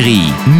Jack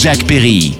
Jacques Perry.